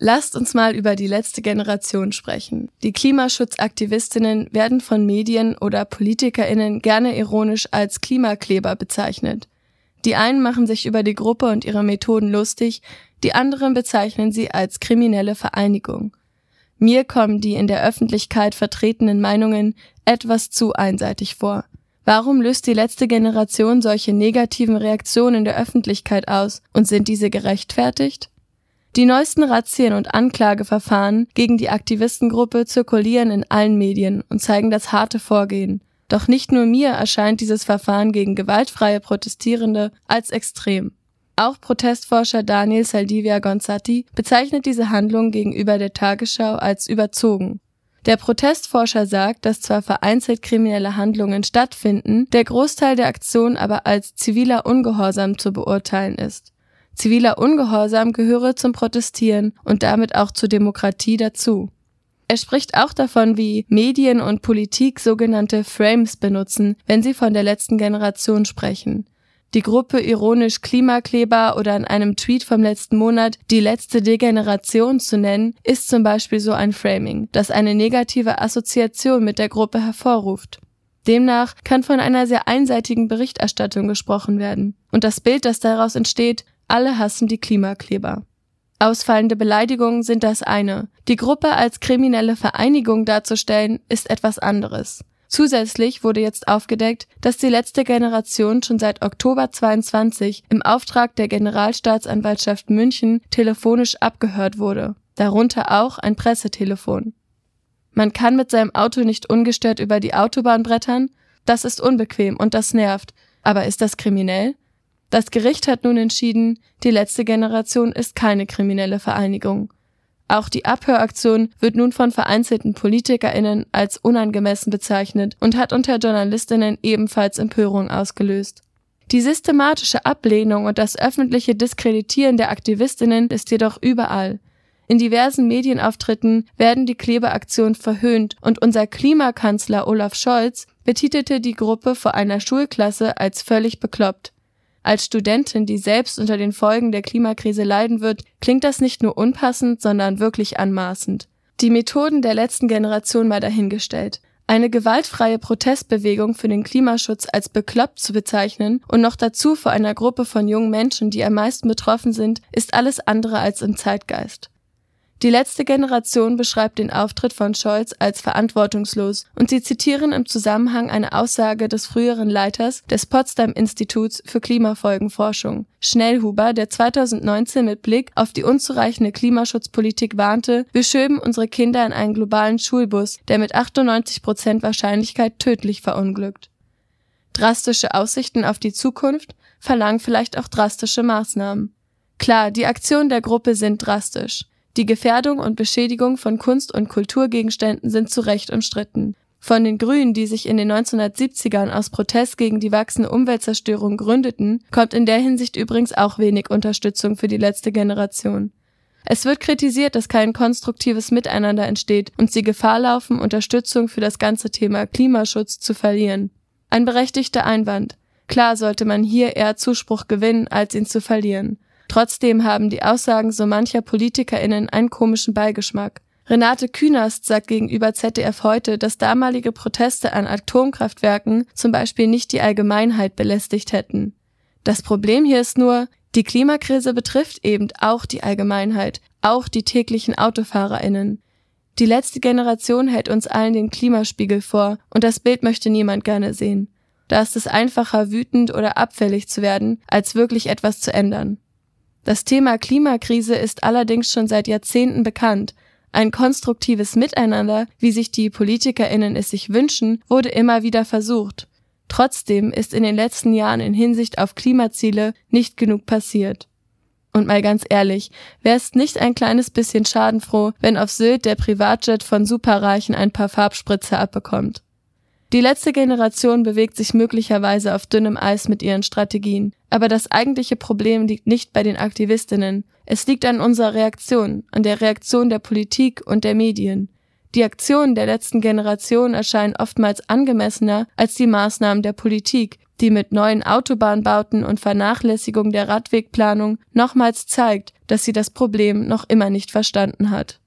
Lasst uns mal über die letzte Generation sprechen. Die Klimaschutzaktivistinnen werden von Medien oder Politikerinnen gerne ironisch als Klimakleber bezeichnet. Die einen machen sich über die Gruppe und ihre Methoden lustig, die anderen bezeichnen sie als kriminelle Vereinigung. Mir kommen die in der Öffentlichkeit vertretenen Meinungen etwas zu einseitig vor. Warum löst die letzte Generation solche negativen Reaktionen in der Öffentlichkeit aus und sind diese gerechtfertigt? Die neuesten Razzien und Anklageverfahren gegen die Aktivistengruppe zirkulieren in allen Medien und zeigen das harte Vorgehen. Doch nicht nur mir erscheint dieses Verfahren gegen gewaltfreie Protestierende als extrem. Auch Protestforscher Daniel Saldivia Gonzatti bezeichnet diese Handlung gegenüber der Tagesschau als überzogen. Der Protestforscher sagt, dass zwar vereinzelt kriminelle Handlungen stattfinden, der Großteil der Aktion aber als ziviler Ungehorsam zu beurteilen ist. Ziviler Ungehorsam gehöre zum Protestieren und damit auch zur Demokratie dazu. Er spricht auch davon, wie Medien und Politik sogenannte Frames benutzen, wenn sie von der letzten Generation sprechen. Die Gruppe ironisch Klimakleber oder in einem Tweet vom letzten Monat die letzte Degeneration zu nennen, ist zum Beispiel so ein Framing, das eine negative Assoziation mit der Gruppe hervorruft. Demnach kann von einer sehr einseitigen Berichterstattung gesprochen werden. Und das Bild, das daraus entsteht, alle hassen die Klimakleber. Ausfallende Beleidigungen sind das eine. Die Gruppe als kriminelle Vereinigung darzustellen, ist etwas anderes. Zusätzlich wurde jetzt aufgedeckt, dass die letzte Generation schon seit Oktober 22 im Auftrag der Generalstaatsanwaltschaft München telefonisch abgehört wurde, darunter auch ein Pressetelefon. Man kann mit seinem Auto nicht ungestört über die Autobahn brettern, das ist unbequem und das nervt, aber ist das kriminell? Das Gericht hat nun entschieden, die letzte Generation ist keine kriminelle Vereinigung. Auch die Abhöraktion wird nun von vereinzelten PolitikerInnen als unangemessen bezeichnet und hat unter JournalistInnen ebenfalls Empörung ausgelöst. Die systematische Ablehnung und das öffentliche Diskreditieren der AktivistInnen ist jedoch überall. In diversen Medienauftritten werden die Klebeaktionen verhöhnt und unser Klimakanzler Olaf Scholz betitelte die Gruppe vor einer Schulklasse als völlig bekloppt. Als Studentin, die selbst unter den Folgen der Klimakrise leiden wird, klingt das nicht nur unpassend, sondern wirklich anmaßend. Die Methoden der letzten Generation mal dahingestellt. Eine gewaltfreie Protestbewegung für den Klimaschutz als bekloppt zu bezeichnen und noch dazu vor einer Gruppe von jungen Menschen, die am meisten betroffen sind, ist alles andere als im Zeitgeist. Die letzte Generation beschreibt den Auftritt von Scholz als verantwortungslos und sie zitieren im Zusammenhang eine Aussage des früheren Leiters des Potsdam Instituts für Klimafolgenforschung, Schnellhuber, der 2019 mit Blick auf die unzureichende Klimaschutzpolitik warnte, wir schöben unsere Kinder in einen globalen Schulbus, der mit 98 Prozent Wahrscheinlichkeit tödlich verunglückt. Drastische Aussichten auf die Zukunft verlangen vielleicht auch drastische Maßnahmen. Klar, die Aktionen der Gruppe sind drastisch. Die Gefährdung und Beschädigung von Kunst- und Kulturgegenständen sind zu Recht umstritten. Von den Grünen, die sich in den 1970ern aus Protest gegen die wachsende Umweltzerstörung gründeten, kommt in der Hinsicht übrigens auch wenig Unterstützung für die letzte Generation. Es wird kritisiert, dass kein konstruktives Miteinander entsteht und sie Gefahr laufen, Unterstützung für das ganze Thema Klimaschutz zu verlieren. Ein berechtigter Einwand. Klar sollte man hier eher Zuspruch gewinnen, als ihn zu verlieren. Trotzdem haben die Aussagen so mancher PolitikerInnen einen komischen Beigeschmack. Renate Künast sagt gegenüber ZDF heute, dass damalige Proteste an Atomkraftwerken zum Beispiel nicht die Allgemeinheit belästigt hätten. Das Problem hier ist nur, die Klimakrise betrifft eben auch die Allgemeinheit, auch die täglichen AutofahrerInnen. Die letzte Generation hält uns allen den Klimaspiegel vor und das Bild möchte niemand gerne sehen. Da ist es einfacher, wütend oder abfällig zu werden, als wirklich etwas zu ändern. Das Thema Klimakrise ist allerdings schon seit Jahrzehnten bekannt. Ein konstruktives Miteinander, wie sich die PolitikerInnen es sich wünschen, wurde immer wieder versucht. Trotzdem ist in den letzten Jahren in Hinsicht auf Klimaziele nicht genug passiert. Und mal ganz ehrlich, wer nicht ein kleines bisschen schadenfroh, wenn auf Sylt der Privatjet von Superreichen ein paar Farbspritzer abbekommt? Die letzte Generation bewegt sich möglicherweise auf dünnem Eis mit ihren Strategien. Aber das eigentliche Problem liegt nicht bei den Aktivistinnen. Es liegt an unserer Reaktion, an der Reaktion der Politik und der Medien. Die Aktionen der letzten Generation erscheinen oftmals angemessener als die Maßnahmen der Politik, die mit neuen Autobahnbauten und Vernachlässigung der Radwegplanung nochmals zeigt, dass sie das Problem noch immer nicht verstanden hat.